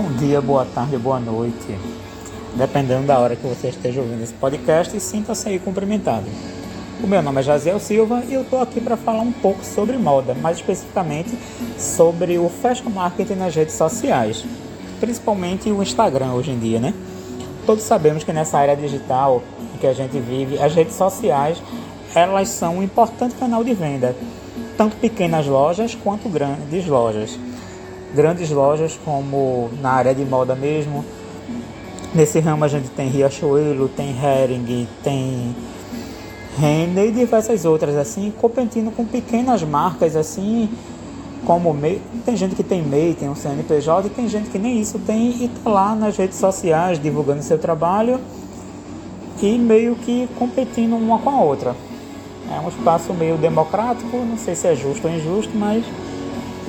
Bom dia, boa tarde, boa noite. Dependendo da hora que você esteja ouvindo esse podcast, sinta-se aí cumprimentado. O meu nome é Jaziel Silva e eu estou aqui para falar um pouco sobre moda, mais especificamente sobre o fashion marketing nas redes sociais, principalmente o Instagram hoje em dia, né? Todos sabemos que nessa área digital que a gente vive, as redes sociais elas são um importante canal de venda, tanto pequenas lojas quanto grandes lojas. Grandes lojas como na área de moda mesmo, nesse ramo a gente tem Riachuelo, tem Hering, tem Renner e diversas outras assim, competindo com pequenas marcas assim, como MEI. Tem gente que tem MEI, tem um CNPJ e tem gente que nem isso tem e tá lá nas redes sociais divulgando seu trabalho e meio que competindo uma com a outra. É um espaço meio democrático, não sei se é justo ou injusto, mas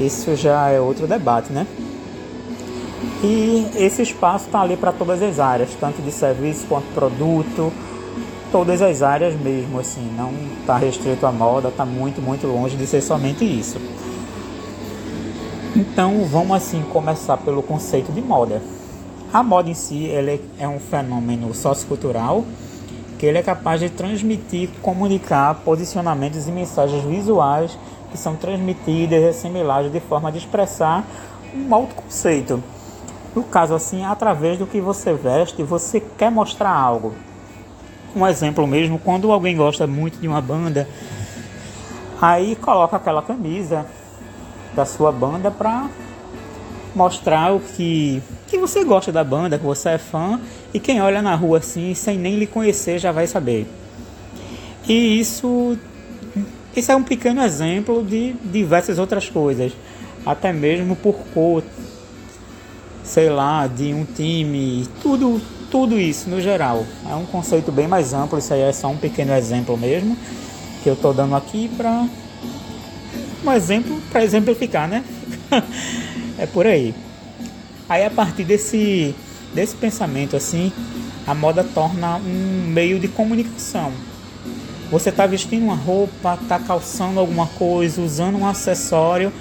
isso já é outro debate, né? E esse espaço está ali para todas as áreas, tanto de serviço quanto produto, todas as áreas mesmo, assim, não está restrito à moda, está muito, muito longe de ser somente isso. Então vamos assim começar pelo conceito de moda. A moda em si ele é um fenômeno sociocultural que ele é capaz de transmitir, comunicar posicionamentos e mensagens visuais que são transmitidas e assimiladas de forma de expressar um autoconceito. No caso assim, através do que você veste, você quer mostrar algo. Um exemplo mesmo, quando alguém gosta muito de uma banda, aí coloca aquela camisa da sua banda para mostrar o que, que você gosta da banda, que você é fã, e quem olha na rua assim, sem nem lhe conhecer, já vai saber. E isso, isso é um pequeno exemplo de diversas outras coisas, até mesmo por cor, sei lá, de um time, tudo, tudo isso no geral. É um conceito bem mais amplo, isso aí é só um pequeno exemplo mesmo, que eu estou dando aqui para um exemplo para exemplificar, né? é por aí. Aí a partir desse, desse pensamento assim, a moda torna um meio de comunicação. Você está vestindo uma roupa, está calçando alguma coisa, usando um acessório,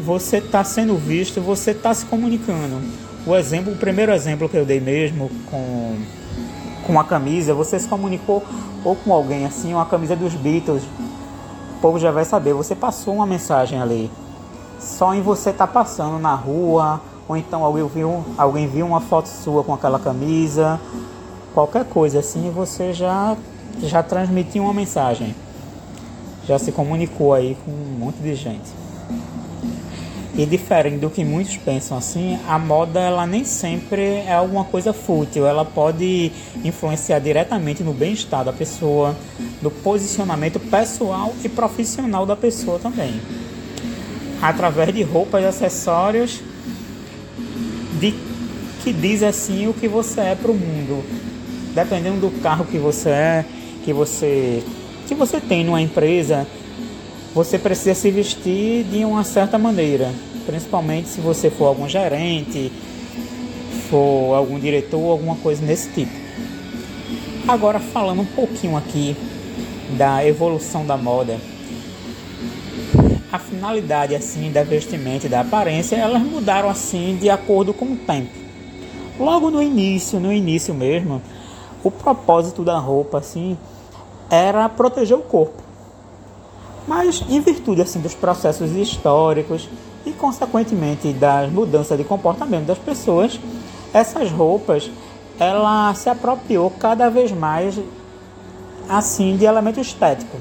você está sendo visto, você está se comunicando. O exemplo, o primeiro exemplo que eu dei mesmo com com a camisa, você se comunicou ou com alguém assim, uma camisa dos Beatles, o povo já vai saber, você passou uma mensagem ali. Só em você estar tá passando na rua, ou então alguém viu, alguém viu uma foto sua com aquela camisa, qualquer coisa assim, você já, já transmitiu uma mensagem. Já se comunicou aí com um monte de gente. E diferente do que muitos pensam assim, a moda ela nem sempre é alguma coisa fútil, ela pode influenciar diretamente no bem-estar da pessoa, no posicionamento pessoal e profissional da pessoa também através de roupas e acessórios de, que diz assim o que você é para o mundo. Dependendo do carro que você é, que você, que você tem numa empresa, você precisa se vestir de uma certa maneira. Principalmente se você for algum gerente, for algum diretor, alguma coisa nesse tipo. Agora falando um pouquinho aqui da evolução da moda a finalidade assim da vestimenta e da aparência, elas mudaram assim de acordo com o tempo. Logo no início, no início mesmo, o propósito da roupa assim era proteger o corpo. Mas em virtude assim dos processos históricos e consequentemente das mudanças de comportamento das pessoas, essas roupas ela se apropriou cada vez mais assim de elemento estético.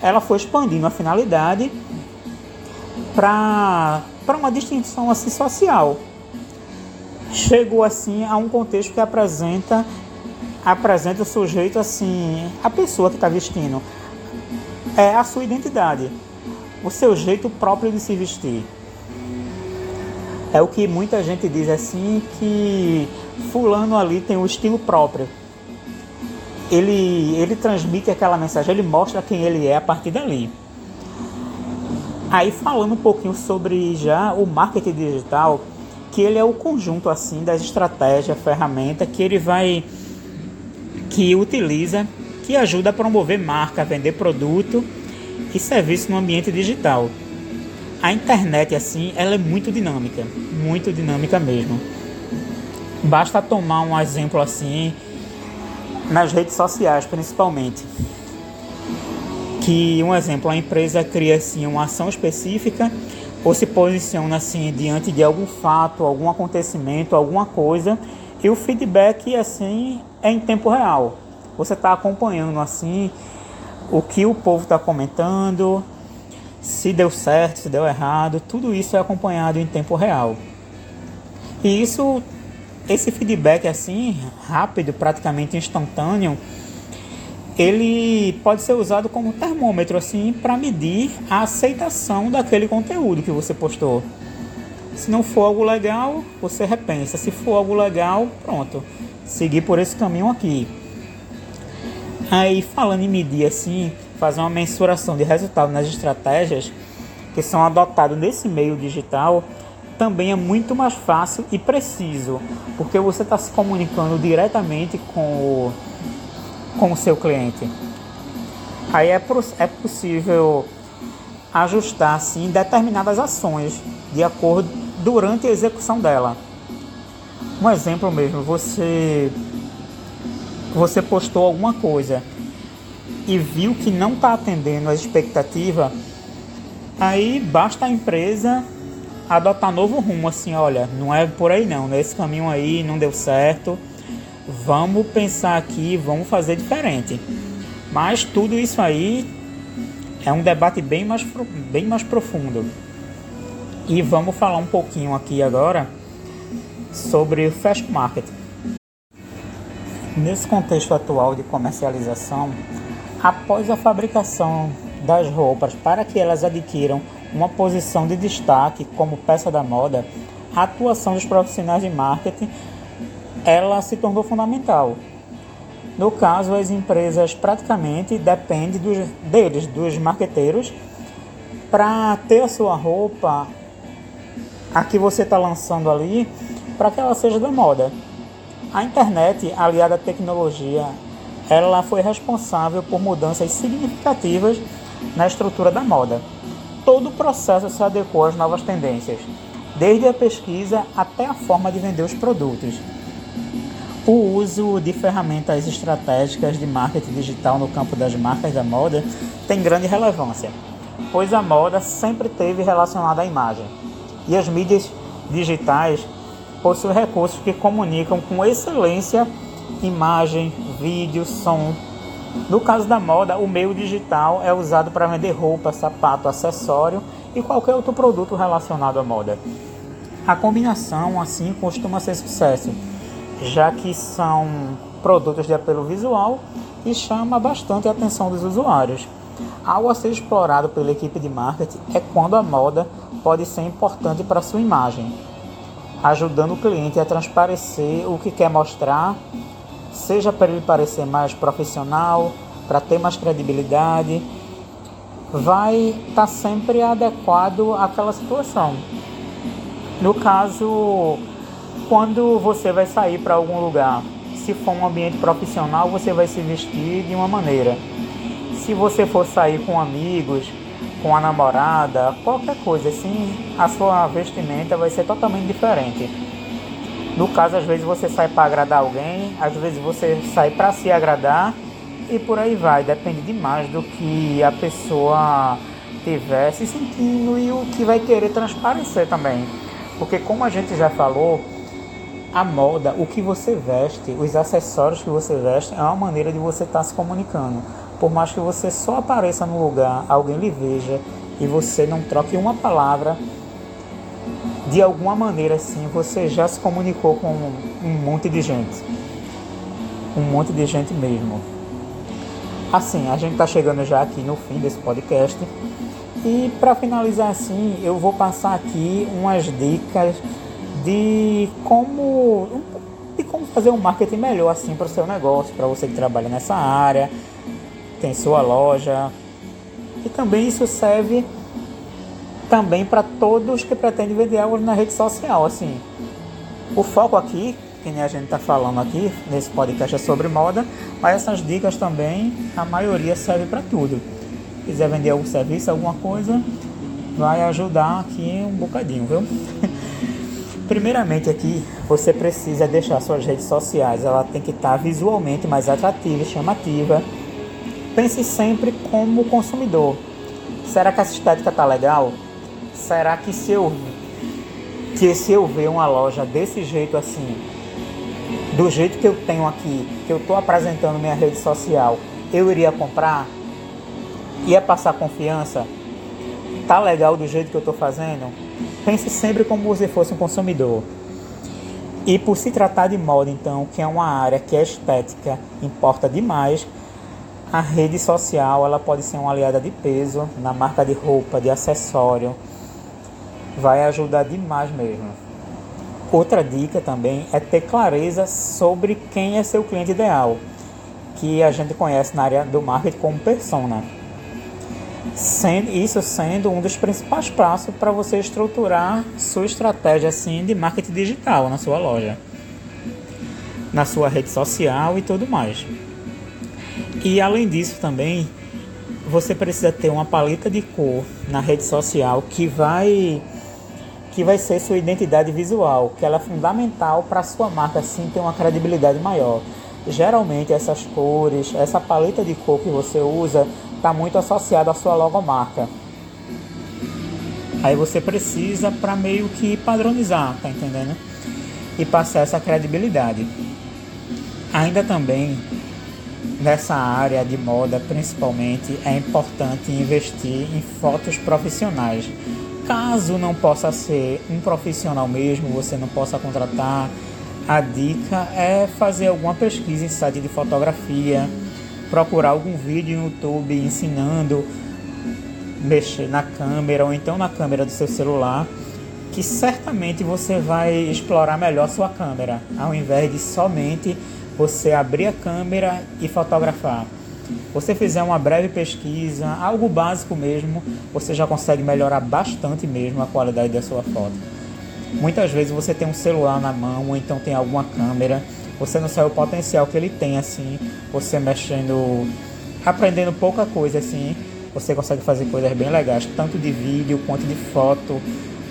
Ela foi expandindo a finalidade para uma distinção assim social. Chegou assim a um contexto que apresenta apresenta o sujeito assim, a pessoa que está vestindo é a sua identidade, o seu jeito próprio de se vestir. É o que muita gente diz assim que fulano ali tem um estilo próprio. Ele, ele transmite aquela mensagem, ele mostra quem ele é a partir dali. Aí falando um pouquinho sobre já o marketing digital, que ele é o conjunto assim das estratégias, ferramenta que ele vai que utiliza, que ajuda a promover marca, vender produto e serviço no ambiente digital. a internet assim, ela é muito dinâmica, muito dinâmica mesmo. Basta tomar um exemplo assim nas redes sociais, principalmente. Que um exemplo, a empresa cria assim uma ação específica ou se posiciona assim diante de algum fato, algum acontecimento, alguma coisa, e o feedback assim é em tempo real. Você está acompanhando assim o que o povo está comentando, se deu certo, se deu errado, tudo isso é acompanhado em tempo real. E isso, esse feedback assim, rápido, praticamente instantâneo, ele pode ser usado como termômetro assim para medir a aceitação daquele conteúdo que você postou. Se não for algo legal, você repensa. Se for algo legal, pronto, seguir por esse caminho aqui. Aí falando em medir assim, fazer uma mensuração de resultado nas estratégias que são adotadas nesse meio digital também é muito mais fácil e preciso, porque você está se comunicando diretamente com o, com o seu cliente. Aí é, é possível ajustar assim, determinadas ações de acordo durante a execução dela. Um exemplo mesmo, você você postou alguma coisa e viu que não está atendendo a expectativa, aí basta a empresa adotar novo rumo, assim, olha, não é por aí não, nesse caminho aí não deu certo, vamos pensar aqui, vamos fazer diferente. Mas tudo isso aí é um debate bem mais, bem mais profundo. E vamos falar um pouquinho aqui agora sobre o fast market. Nesse contexto atual de comercialização, após a fabricação das roupas para que elas adquiram uma posição de destaque como peça da moda, a atuação dos profissionais de marketing ela se tornou fundamental. No caso, as empresas praticamente dependem dos, deles, dos marqueteiros, para ter a sua roupa, a que você está lançando ali, para que ela seja da moda. A internet, aliada à tecnologia, ela foi responsável por mudanças significativas na estrutura da moda. Todo o processo se adequou às novas tendências, desde a pesquisa até a forma de vender os produtos. O uso de ferramentas estratégicas de marketing digital no campo das marcas da moda tem grande relevância, pois a moda sempre teve relacionada à imagem, e as mídias digitais possuem recursos que comunicam com excelência imagem, vídeo, som. No caso da moda, o meio digital é usado para vender roupa, sapato, acessório e qualquer outro produto relacionado à moda. A combinação, assim, costuma ser sucesso, já que são produtos de apelo visual e chama bastante a atenção dos usuários. Algo a ser explorado pela equipe de marketing é quando a moda pode ser importante para sua imagem, ajudando o cliente a transparecer o que quer mostrar seja para ele parecer mais profissional, para ter mais credibilidade, vai estar tá sempre adequado àquela situação. No caso, quando você vai sair para algum lugar, se for um ambiente profissional, você vai se vestir de uma maneira. Se você for sair com amigos, com a namorada, qualquer coisa assim, a sua vestimenta vai ser totalmente diferente. No caso, às vezes você sai para agradar alguém, às vezes você sai para se agradar e por aí vai. Depende demais do que a pessoa tiver se sentindo e o que vai querer transparecer também. Porque como a gente já falou, a moda, o que você veste, os acessórios que você veste é uma maneira de você estar tá se comunicando. Por mais que você só apareça no lugar, alguém lhe veja e você não troque uma palavra, de alguma maneira assim você já se comunicou com um monte de gente. Um monte de gente mesmo. Assim, a gente está chegando já aqui no fim desse podcast. E para finalizar assim, eu vou passar aqui umas dicas de como de como fazer um marketing melhor assim para o seu negócio, para você que trabalha nessa área, tem sua loja. E também isso serve também para todos que pretendem vender algo na rede social. Assim, o foco aqui, que nem a gente está falando aqui nesse podcast é sobre moda, mas essas dicas também, a maioria serve para tudo. Quiser vender algum serviço, alguma coisa, vai ajudar aqui um bocadinho, viu? Primeiramente aqui, você precisa deixar suas redes sociais, ela tem que estar visualmente mais atrativa chamativa. Pense sempre como consumidor. Será que essa estética tá legal? Será que se eu que se eu ver uma loja desse jeito assim, do jeito que eu tenho aqui, que eu estou apresentando minha rede social, eu iria comprar? Ia passar confiança? Tá legal do jeito que eu estou fazendo? Pense sempre como você fosse um consumidor. E por se tratar de moda, então, que é uma área que a estética importa demais, a rede social ela pode ser uma aliada de peso na marca de roupa, de acessório. Vai ajudar demais mesmo. Outra dica também é ter clareza sobre quem é seu cliente ideal, que a gente conhece na área do marketing como persona. Isso sendo um dos principais passos para você estruturar sua estratégia assim, de marketing digital na sua loja, na sua rede social e tudo mais. E além disso também, você precisa ter uma paleta de cor na rede social que vai que vai ser sua identidade visual, que ela é fundamental para a sua marca assim ter uma credibilidade maior. Geralmente essas cores, essa paleta de cor que você usa está muito associada à sua logomarca. Aí você precisa para meio que padronizar, tá entendendo? E passar essa credibilidade. Ainda também nessa área de moda, principalmente, é importante investir em fotos profissionais. Caso não possa ser um profissional mesmo, você não possa contratar, a dica é fazer alguma pesquisa em site de fotografia, procurar algum vídeo no YouTube ensinando mexer na câmera ou então na câmera do seu celular, que certamente você vai explorar melhor sua câmera, ao invés de somente você abrir a câmera e fotografar você fizer uma breve pesquisa, algo básico mesmo, você já consegue melhorar bastante mesmo a qualidade da sua foto. Muitas vezes você tem um celular na mão ou então tem alguma câmera, você não sabe o potencial que ele tem assim, você mexendo, aprendendo pouca coisa assim, você consegue fazer coisas bem legais, tanto de vídeo quanto de foto,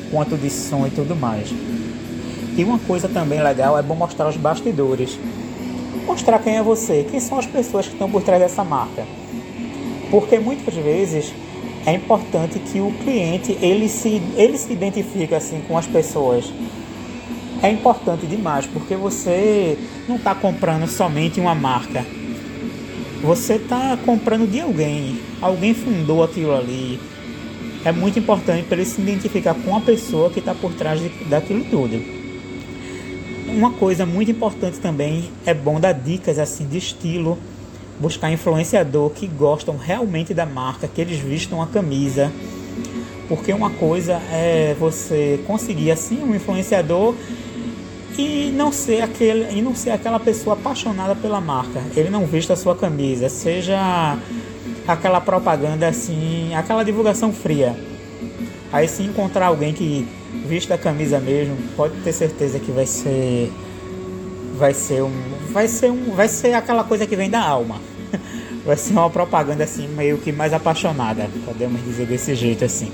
quanto de som e tudo mais. E uma coisa também legal é bom mostrar os bastidores mostrar quem é você, quem são as pessoas que estão por trás dessa marca. Porque muitas vezes é importante que o cliente ele se, ele se identifique assim com as pessoas. É importante demais porque você não está comprando somente uma marca. Você está comprando de alguém. Alguém fundou aquilo ali. É muito importante para ele se identificar com a pessoa que está por trás de, daquilo tudo uma coisa muito importante também é bom dar dicas assim de estilo, buscar influenciador que gostam realmente da marca, que eles vistam a camisa. Porque uma coisa é você conseguir assim um influenciador e não ser aquele e não ser aquela pessoa apaixonada pela marca. Ele não vista a sua camisa, seja aquela propaganda assim, aquela divulgação fria. Aí se encontrar alguém que vista a camisa mesmo, pode ter certeza que vai ser vai ser um vai ser um vai ser aquela coisa que vem da alma. Vai ser uma propaganda assim meio que mais apaixonada, podemos dizer desse jeito assim.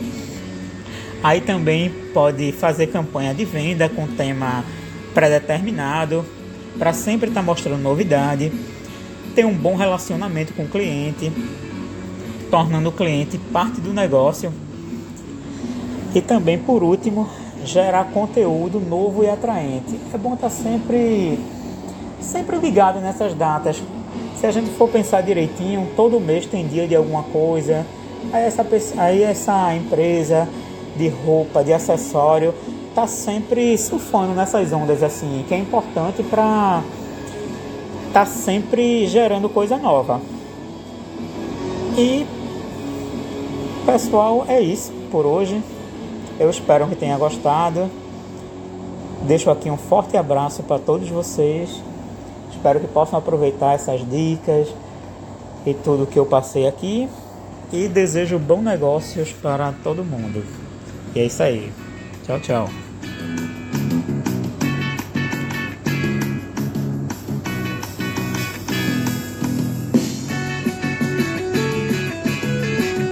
Aí também pode fazer campanha de venda com tema pré-determinado, para sempre estar tá mostrando novidade, ter um bom relacionamento com o cliente, tornando o cliente parte do negócio e também, por último, gerar conteúdo novo e atraente. É bom estar sempre, sempre ligado nessas datas. Se a gente for pensar direitinho, todo mês tem dia de alguma coisa. Aí essa, aí essa empresa de roupa, de acessório, está sempre surfando nessas ondas assim, que é importante para tá sempre gerando coisa nova. E pessoal, é isso por hoje. Eu espero que tenha gostado. Deixo aqui um forte abraço para todos vocês. Espero que possam aproveitar essas dicas e tudo que eu passei aqui. E desejo bons negócios para todo mundo. E é isso aí. Tchau, tchau.